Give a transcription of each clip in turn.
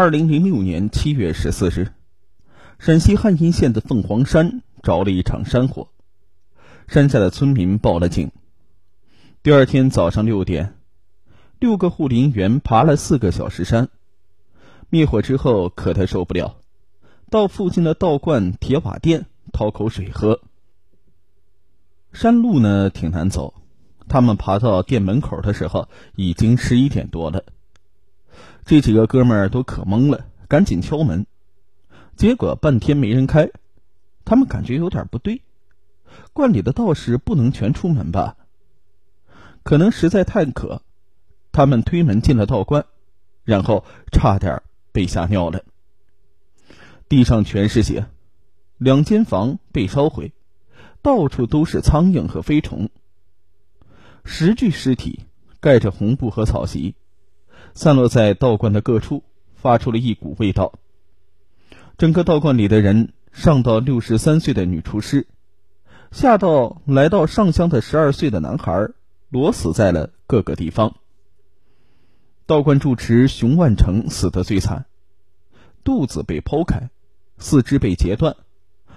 二零零六年七月十四日，陕西汉阴县的凤凰山着了一场山火，山下的村民报了警。第二天早上六点，六个护林员爬了四个小时山，灭火之后可得受不了，到附近的道观铁瓦店讨口水喝。山路呢挺难走，他们爬到店门口的时候已经十一点多了。这几个哥们儿都可懵了，赶紧敲门，结果半天没人开。他们感觉有点不对，观里的道士不能全出门吧？可能实在太渴，他们推门进了道观，然后差点被吓尿了。地上全是血，两间房被烧毁，到处都是苍蝇和飞虫。十具尸体盖着红布和草席。散落在道观的各处，发出了一股味道。整个道观里的人，上到六十三岁的女厨师，下到来到上香的十二岁的男孩，裸死在了各个地方。道观住持熊万成死得最惨，肚子被剖开，四肢被截断，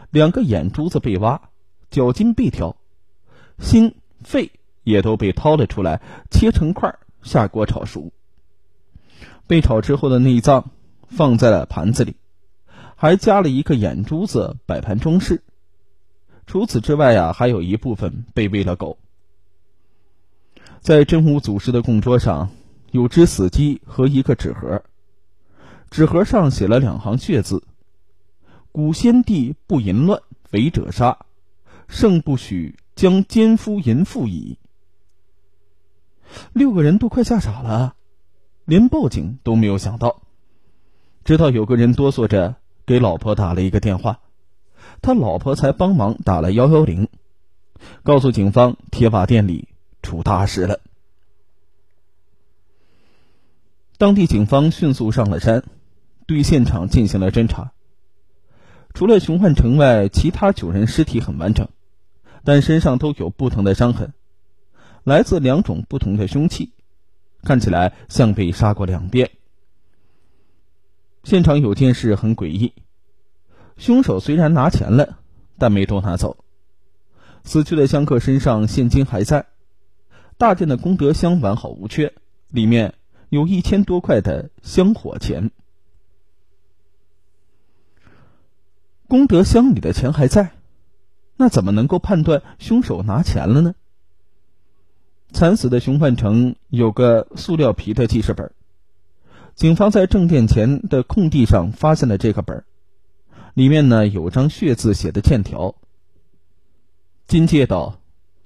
两个眼珠子被挖，脚筋被挑，心肺也都被掏了出来，切成块下锅炒熟。被炒之后的内脏放在了盘子里，还加了一个眼珠子摆盘装饰。除此之外呀，还有一部分被喂了狗。在真武祖师的供桌上，有只死鸡和一个纸盒，纸盒上写了两行血字：“古先帝不淫乱，违者杀，圣不许将奸夫淫妇矣。”六个人都快吓傻了。连报警都没有想到，直到有个人哆嗦着给老婆打了一个电话，他老婆才帮忙打了幺幺零，告诉警方铁瓦店里出大事了。当地警方迅速上了山，对现场进行了侦查。除了熊焕成外，其他九人尸体很完整，但身上都有不同的伤痕，来自两种不同的凶器。看起来像被杀过两遍。现场有件事很诡异，凶手虽然拿钱了，但没都拿走。死去的香客身上现金还在，大件的功德箱完好无缺，里面有一千多块的香火钱。功德箱里的钱还在，那怎么能够判断凶手拿钱了呢？惨死的熊焕成有个塑料皮的记事本，警方在正殿前的空地上发现了这个本里面呢有张血字写的欠条。金借道，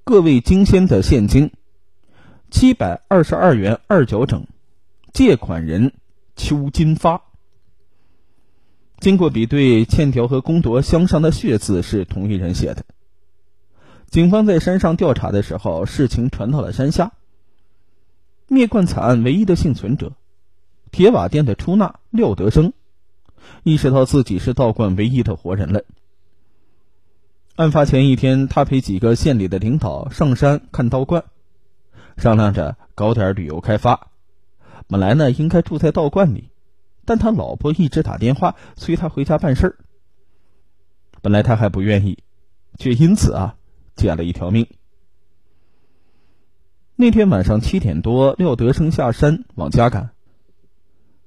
各位金仙的现金，七百二十二元二角整，借款人邱金发。经过比对，欠条和公铎箱上的血字是同一人写的。警方在山上调查的时候，事情传到了山下。灭冠惨案唯一的幸存者，铁瓦店的出纳廖德生，意识到自己是道观唯一的活人了。案发前一天，他陪几个县里的领导上山看道观，商量着搞点旅游开发。本来呢，应该住在道观里，但他老婆一直打电话催他回家办事儿。本来他还不愿意，却因此啊。捡了一条命。那天晚上七点多，廖德生下山往家赶，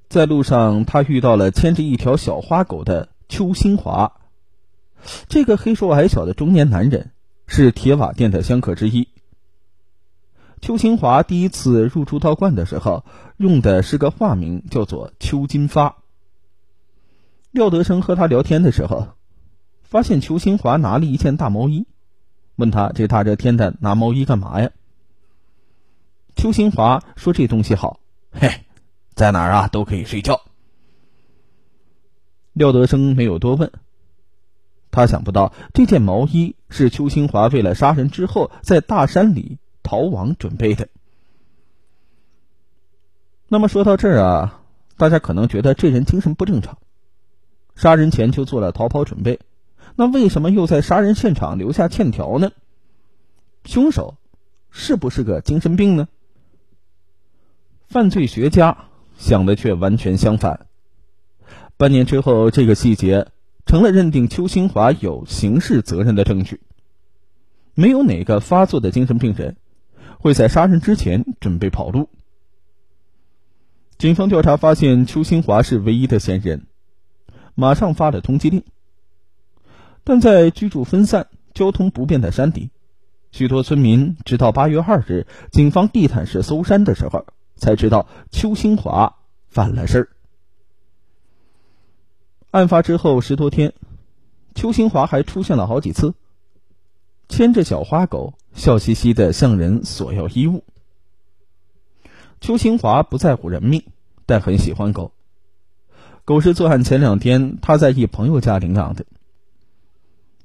在路上他遇到了牵着一条小花狗的邱新华。这个黑瘦矮小的中年男人是铁瓦店的香客之一。邱新华第一次入住道观的时候，用的是个化名，叫做邱金发。廖德生和他聊天的时候，发现邱新华拿了一件大毛衣。问他这大热天的拿毛衣干嘛呀？邱新华说：“这东西好，嘿，在哪儿啊都可以睡觉。”廖德生没有多问，他想不到这件毛衣是邱新华为了杀人之后在大山里逃亡准备的。那么说到这儿啊，大家可能觉得这人精神不正常，杀人前就做了逃跑准备。那为什么又在杀人现场留下欠条呢？凶手是不是个精神病呢？犯罪学家想的却完全相反。半年之后，这个细节成了认定邱新华有刑事责任的证据。没有哪个发作的精神病人会在杀人之前准备跑路。警方调查发现，邱新华是唯一的嫌疑人，马上发了通缉令。但在居住分散、交通不便的山里，许多村民直到八月二日，警方地毯式搜山的时候，才知道邱新华犯了事儿。案发之后十多天，邱新华还出现了好几次。牵着小花狗，笑嘻嘻的向人索要衣物。邱新华不在乎人命，但很喜欢狗。狗是作案前两天他在一朋友家领养的。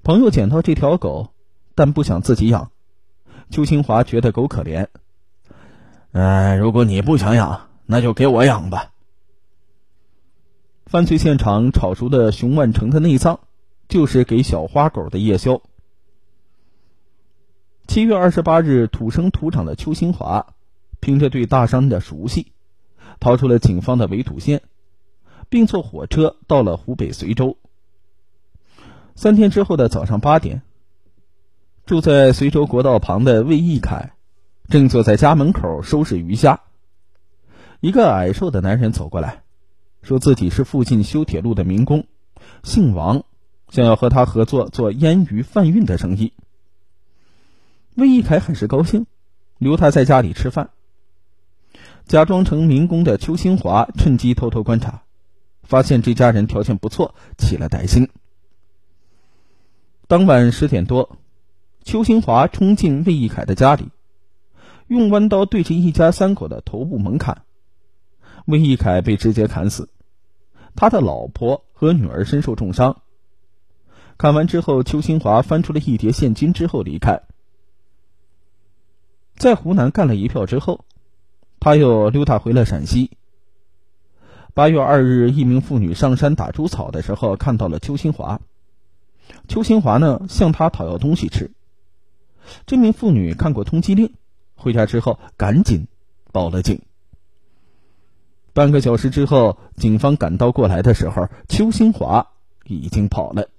朋友捡到这条狗，但不想自己养。邱新华觉得狗可怜。哎，如果你不想养，那就给我养吧。犯罪现场炒熟的熊万成的内脏，就是给小花狗的夜宵。七月二十八日，土生土长的邱新华，凭着对大山的熟悉，逃出了警方的围堵线，并坐火车到了湖北随州。三天之后的早上八点，住在随州国道旁的魏义凯，正坐在家门口收拾鱼虾。一个矮瘦的男人走过来，说自己是附近修铁路的民工，姓王，想要和他合作做腌鱼贩运的生意。魏一凯很是高兴，留他在家里吃饭。假装成民工的邱新华趁机偷偷观察，发现这家人条件不错，起了歹心。当晚十点多，邱新华冲进魏一凯的家里，用弯刀对着一家三口的头部猛砍，魏一凯被直接砍死，他的老婆和女儿身受重伤。砍完之后，邱新华翻出了一叠现金之后离开。在湖南干了一票之后，他又溜达回了陕西。八月二日，一名妇女上山打猪草的时候，看到了邱新华。邱新华呢，向他讨要东西吃。这名妇女看过通缉令，回家之后赶紧报了警。半个小时之后，警方赶到过来的时候，邱新华已经跑了。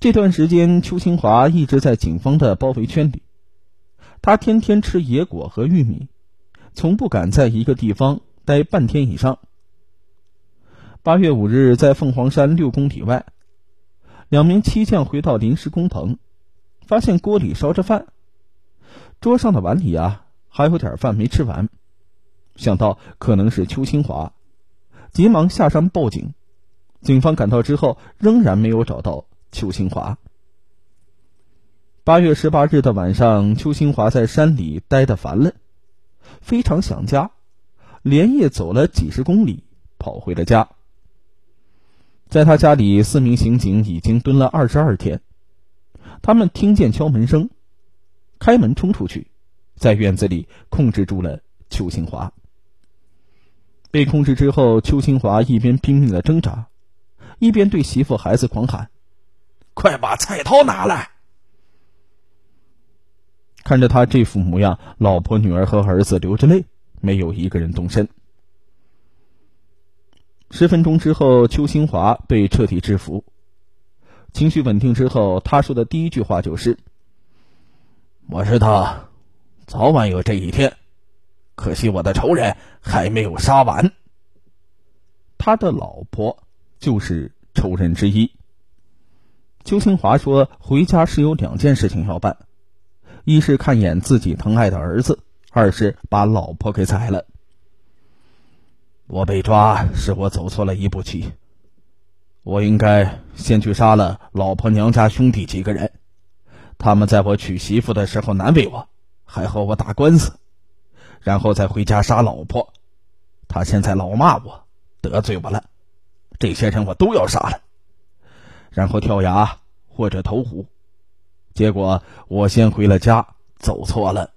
这段时间，邱新华一直在警方的包围圈里。他天天吃野果和玉米，从不敢在一个地方待半天以上。八月五日，在凤凰山六公里外，两名漆匠回到临时工棚，发现锅里烧着饭，桌上的碗里啊还有点饭没吃完，想到可能是邱新华，急忙下山报警。警方赶到之后，仍然没有找到邱新华。八月十八日的晚上，邱新华在山里待得烦了，非常想家，连夜走了几十公里，跑回了家。在他家里，四名刑警已经蹲了二十二天，他们听见敲门声，开门冲出去，在院子里控制住了邱新华。被控制之后，邱新华一边拼命的挣扎，一边对媳妇孩子狂喊：“快把菜刀拿来！”看着他这副模样，老婆、女儿和儿子流着泪，没有一个人动身。十分钟之后，邱新华被彻底制服，情绪稳定之后，他说的第一句话就是：“我知道，早晚有这一天，可惜我的仇人还没有杀完。”他的老婆就是仇人之一。邱新华说：“回家是有两件事情要办。”一是看一眼自己疼爱的儿子，二是把老婆给宰了。我被抓是我走错了一步棋，我应该先去杀了老婆娘家兄弟几个人，他们在我娶媳妇的时候难为我，还和我打官司，然后再回家杀老婆。他现在老骂我，得罪我了，这些人我都要杀了，然后跳崖或者投湖。结果我先回了家，走错了。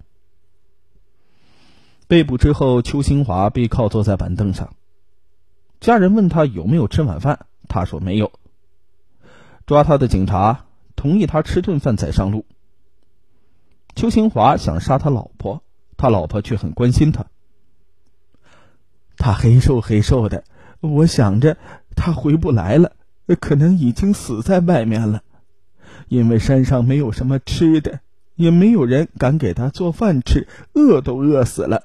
被捕之后，邱新华被铐坐在板凳上。家人问他有没有吃晚饭，他说没有。抓他的警察同意他吃顿饭再上路。邱新华想杀他老婆，他老婆却很关心他。他黑瘦黑瘦的，我想着他回不来了，可能已经死在外面了，因为山上没有什么吃的，也没有人敢给他做饭吃，饿都饿死了。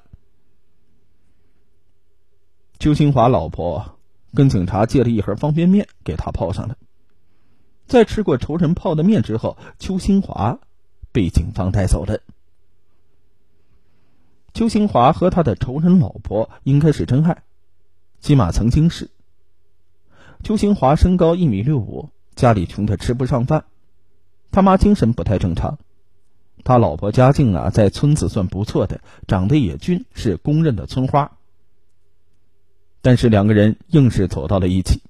邱新华老婆跟警察借了一盒方便面给他泡上了，在吃过仇人泡的面之后，邱新华被警方带走了。邱新华和他的仇人老婆应该是真爱，起码曾经是。邱新华身高一米六五，家里穷的吃不上饭，他妈精神不太正常，他老婆家境啊在村子算不错的，长得也俊，是公认的村花。但是两个人硬是走到了一起。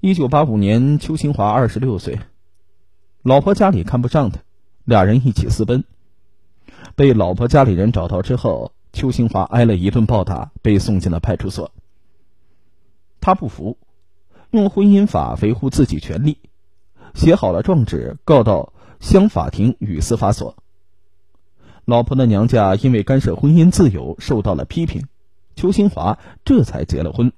一九八五年，邱新华二十六岁，老婆家里看不上他，俩人一起私奔。被老婆家里人找到之后，邱新华挨了一顿暴打，被送进了派出所。他不服，用婚姻法维护自己权利，写好了状纸告到乡法庭与司法所。老婆的娘家因为干涉婚姻自由受到了批评。邱新华这才结了婚。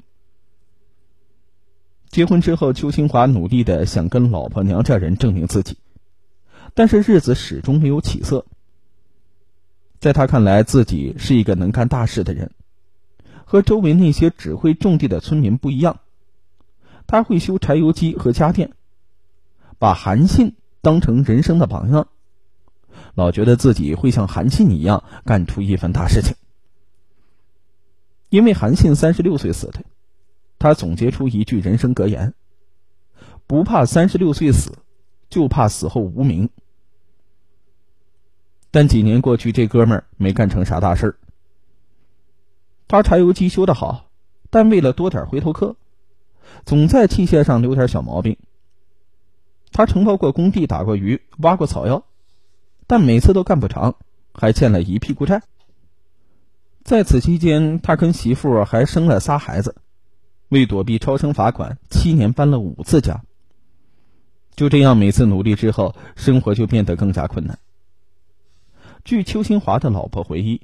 结婚之后，邱新华努力的想跟老婆娘家人证明自己，但是日子始终没有起色。在他看来，自己是一个能干大事的人，和周围那些只会种地的村民不一样。他会修柴油机和家电，把韩信当成人生的榜样，老觉得自己会像韩信一样干出一番大事情。因为韩信三十六岁死的，他总结出一句人生格言：“不怕三十六岁死，就怕死后无名。”但几年过去，这哥们儿没干成啥大事儿。他柴油机修得好，但为了多点回头客，总在器械上留点小毛病。他承包过工地，打过鱼，挖过草药，但每次都干不长，还欠了一屁股债。在此期间，他跟媳妇还生了仨孩子，为躲避超生罚款，七年搬了五次家。就这样，每次努力之后，生活就变得更加困难。据邱新华的老婆回忆，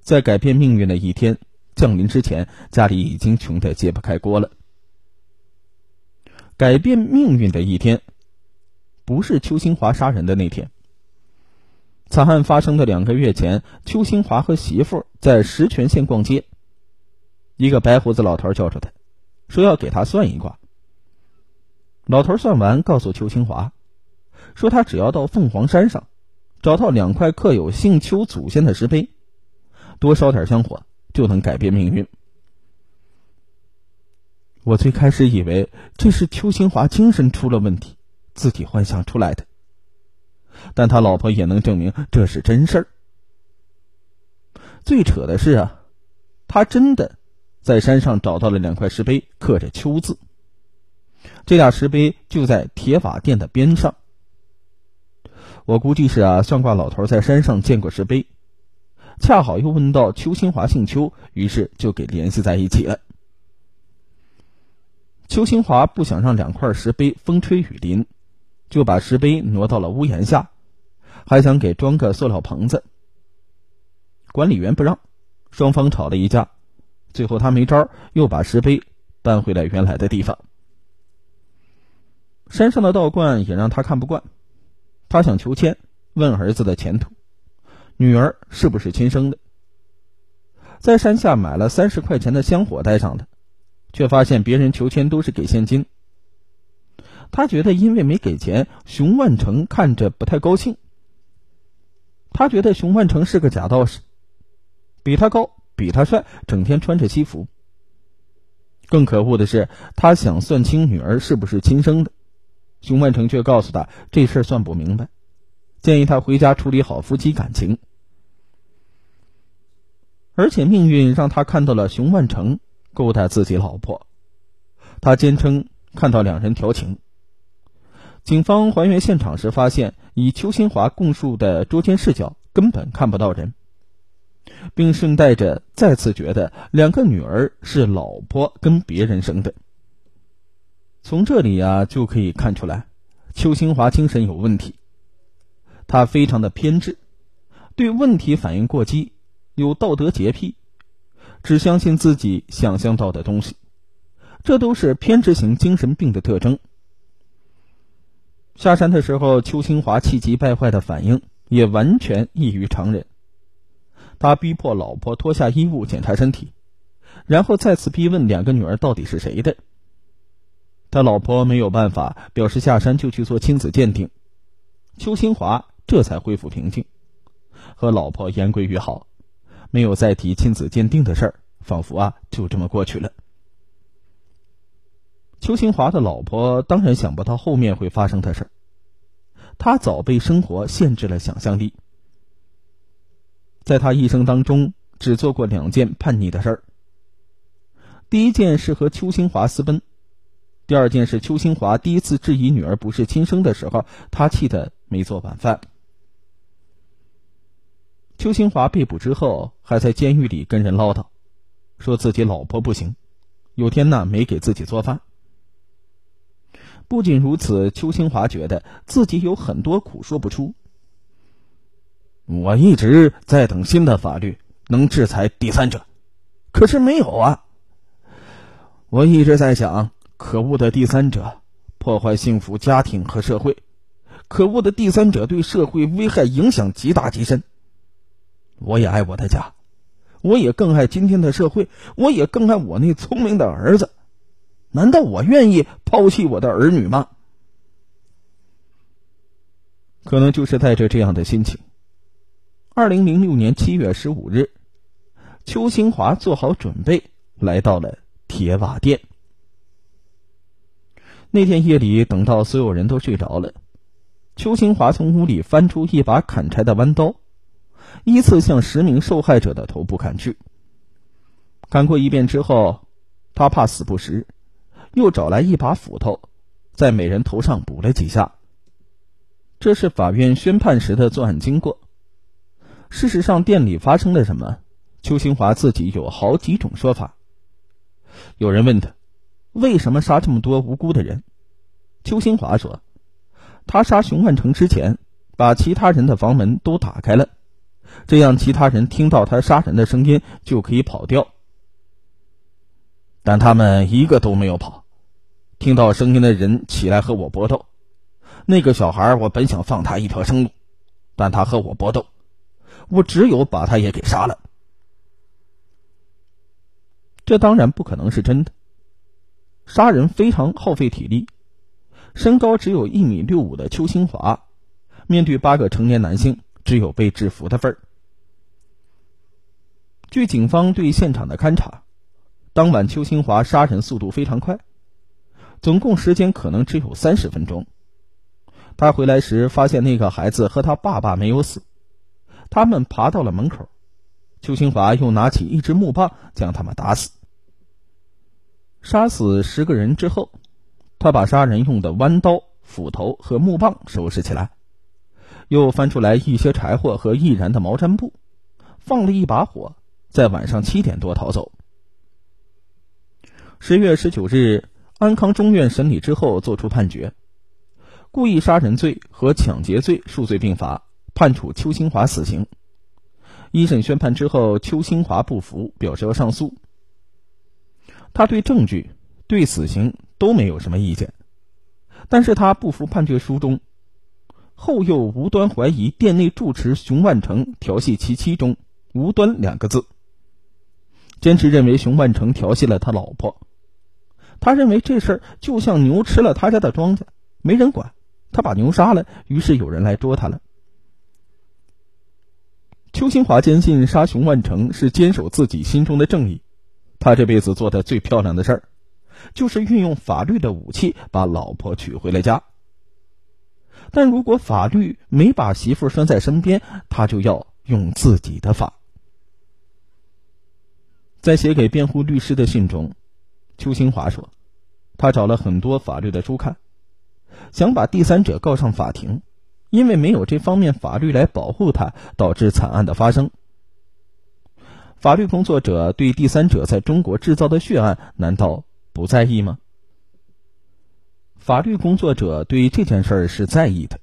在改变命运的一天降临之前，家里已经穷得揭不开锅了。改变命运的一天，不是邱新华杀人的那天。惨案发生的两个月前，邱新华和媳妇在石泉县逛街，一个白胡子老头叫住他，说要给他算一卦。老头算完，告诉邱新华，说他只要到凤凰山上，找到两块刻有姓邱祖先的石碑，多烧点香火，就能改变命运。我最开始以为这是邱新华精神出了问题，自己幻想出来的。但他老婆也能证明这是真事儿。最扯的是啊，他真的在山上找到了两块石碑，刻着“秋”字。这俩石碑就在铁瓦殿的边上。我估计是啊，算卦老头在山上见过石碑，恰好又问到邱新华姓邱，于是就给联系在一起了。邱新华不想让两块石碑风吹雨淋。就把石碑挪到了屋檐下，还想给装个塑料棚子。管理员不让，双方吵了一架，最后他没招，又把石碑搬回了原来的地方。山上的道观也让他看不惯，他想求签，问儿子的前途，女儿是不是亲生的。在山下买了三十块钱的香火带上的，却发现别人求签都是给现金。他觉得，因为没给钱，熊万成看着不太高兴。他觉得熊万成是个假道士，比他高，比他帅，整天穿着西服。更可恶的是，他想算清女儿是不是亲生的，熊万成却告诉他这事算不明白，建议他回家处理好夫妻感情。而且命运让他看到了熊万成勾搭自己老婆，他坚称看到两人调情。警方还原现场时发现，以邱新华供述的捉奸视角，根本看不到人，并顺带着再次觉得两个女儿是老婆跟别人生的。从这里呀，就可以看出来，邱新华精神有问题，他非常的偏执，对问题反应过激，有道德洁癖，只相信自己想象到的东西，这都是偏执型精神病的特征。下山的时候，邱清华气急败坏的反应也完全异于常人。他逼迫老婆脱下衣物检查身体，然后再次逼问两个女儿到底是谁的。他老婆没有办法，表示下山就去做亲子鉴定。邱清华这才恢复平静，和老婆言归于好，没有再提亲子鉴定的事儿，仿佛啊就这么过去了。邱新华的老婆当然想不到后面会发生的事儿，他早被生活限制了想象力。在他一生当中，只做过两件叛逆的事儿。第一件是和邱新华私奔，第二件是邱新华第一次质疑女儿不是亲生的时候，他气得没做晚饭。邱新华被捕之后，还在监狱里跟人唠叨，说自己老婆不行，有天呢没给自己做饭。不仅如此，邱清华觉得自己有很多苦说不出。我一直在等新的法律能制裁第三者，可是没有啊。我一直在想，可恶的第三者破坏幸福家庭和社会，可恶的第三者对社会危害影响极大极深。我也爱我的家，我也更爱今天的社会，我也更爱我那聪明的儿子。难道我愿意抛弃我的儿女吗？可能就是带着这样的心情。二零零六年七月十五日，邱新华做好准备来到了铁瓦店。那天夜里，等到所有人都睡着了，邱新华从屋里翻出一把砍柴的弯刀，依次向十名受害者的头部砍去。砍过一遍之后，他怕死不实。又找来一把斧头，在每人头上补了几下。这是法院宣判时的作案经过。事实上，店里发生了什么？邱新华自己有好几种说法。有人问他，为什么杀这么多无辜的人？邱新华说，他杀熊万成之前，把其他人的房门都打开了，这样其他人听到他杀人的声音就可以跑掉。但他们一个都没有跑，听到声音的人起来和我搏斗。那个小孩，我本想放他一条生路，但他和我搏斗，我只有把他也给杀了。这当然不可能是真的。杀人非常耗费体力，身高只有一米六五的邱新华，面对八个成年男性，只有被制服的份儿。据警方对现场的勘查。当晚，邱新华杀人速度非常快，总共时间可能只有三十分钟。他回来时发现那个孩子和他爸爸没有死，他们爬到了门口。邱新华又拿起一支木棒将他们打死。杀死十个人之后，他把杀人用的弯刀、斧头和木棒收拾起来，又翻出来一些柴火和易燃的毛毡布，放了一把火，在晚上七点多逃走。十月十九日，安康中院审理之后作出判决，故意杀人罪和抢劫罪数罪并罚，判处邱新华死刑。一审宣判之后，邱新华不服，表示要上诉。他对证据、对死刑都没有什么意见，但是他不服判决书中“后又无端怀疑店内住持熊万成调戏其妻”中“无端”两个字，坚持认为熊万成调戏了他老婆。他认为这事儿就像牛吃了他家的庄稼，没人管，他把牛杀了，于是有人来捉他了。邱新华坚信杀熊万成是坚守自己心中的正义，他这辈子做的最漂亮的事儿，就是运用法律的武器把老婆娶回了家。但如果法律没把媳妇拴在身边，他就要用自己的法。在写给辩护律师的信中。邱新华说：“他找了很多法律的书看，想把第三者告上法庭，因为没有这方面法律来保护他，导致惨案的发生。法律工作者对第三者在中国制造的血案难道不在意吗？法律工作者对这件事是在意的，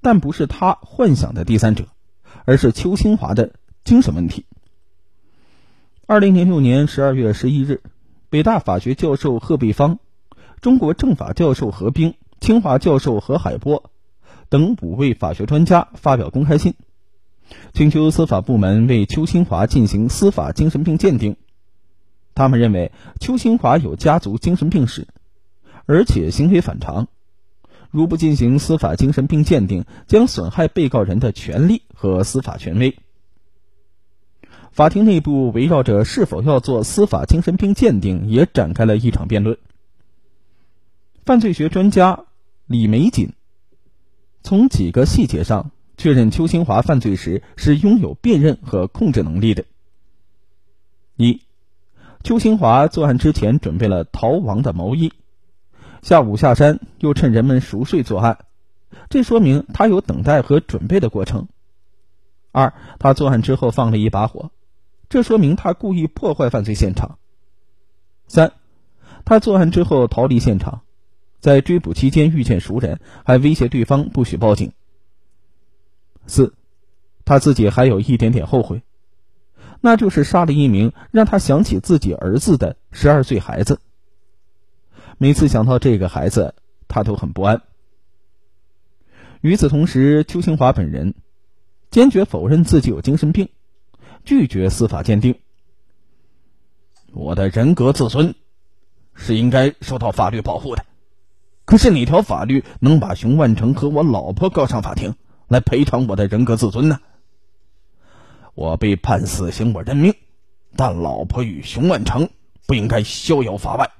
但不是他幻想的第三者，而是邱新华的精神问题。”二零零六年十二月十一日，北大法学教授贺贝方、中国政法教授何冰、清华教授何海波等五位法学专家发表公开信，请求司法部门为邱新华进行司法精神病鉴定。他们认为邱新华有家族精神病史，而且行为反常，如不进行司法精神病鉴定，将损害被告人的权利和司法权威。法庭内部围绕着是否要做司法精神病鉴定，也展开了一场辩论。犯罪学专家李玫瑾从几个细节上确认邱新华犯罪时是拥有辨认和控制能力的。一，邱新华作案之前准备了逃亡的毛衣，下午下山又趁人们熟睡作案，这说明他有等待和准备的过程。二，他作案之后放了一把火。这说明他故意破坏犯罪现场。三，他作案之后逃离现场，在追捕期间遇见熟人，还威胁对方不许报警。四，他自己还有一点点后悔，那就是杀了一名让他想起自己儿子的十二岁孩子。每次想到这个孩子，他都很不安。与此同时，邱清华本人坚决否认自己有精神病。拒绝司法鉴定。我的人格自尊是应该受到法律保护的，可是哪条法律能把熊万成和我老婆告上法庭来赔偿我的人格自尊呢？我被判死刑，我认命，但老婆与熊万成不应该逍遥法外。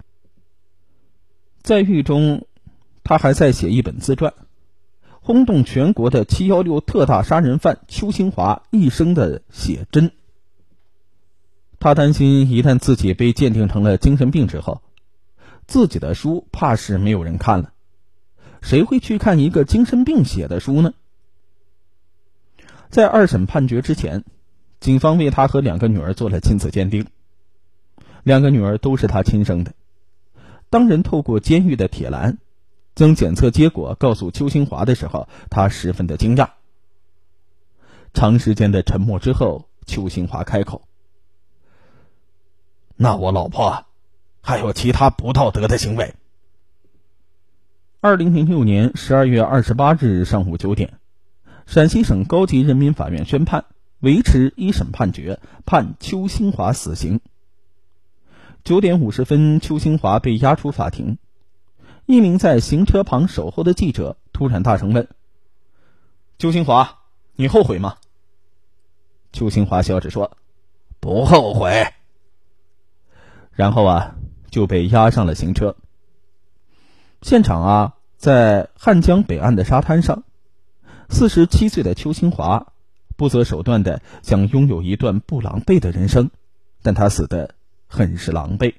在狱中，他还在写一本自传。轰动全国的“七幺六”特大杀人犯邱新华一生的写真。他担心，一旦自己被鉴定成了精神病之后，自己的书怕是没有人看了。谁会去看一个精神病写的书呢？在二审判决之前，警方为他和两个女儿做了亲子鉴定，两个女儿都是他亲生的。当人透过监狱的铁栏。将检测结果告诉邱新华的时候，他十分的惊讶。长时间的沉默之后，邱新华开口：“那我老婆还有其他不道德的行为。”二零零六年十二月二十八日上午九点，陕西省高级人民法院宣判维持一审判决，判邱新华死刑。九点五十分，邱新华被押出法庭。一名在行车旁守候的记者突然大声问：“邱新华，你后悔吗？”邱新华笑着说：“不后悔。”然后啊，就被押上了行车。现场啊，在汉江北岸的沙滩上，四十七岁的邱新华不择手段的想拥有一段不狼狈的人生，但他死的很是狼狈。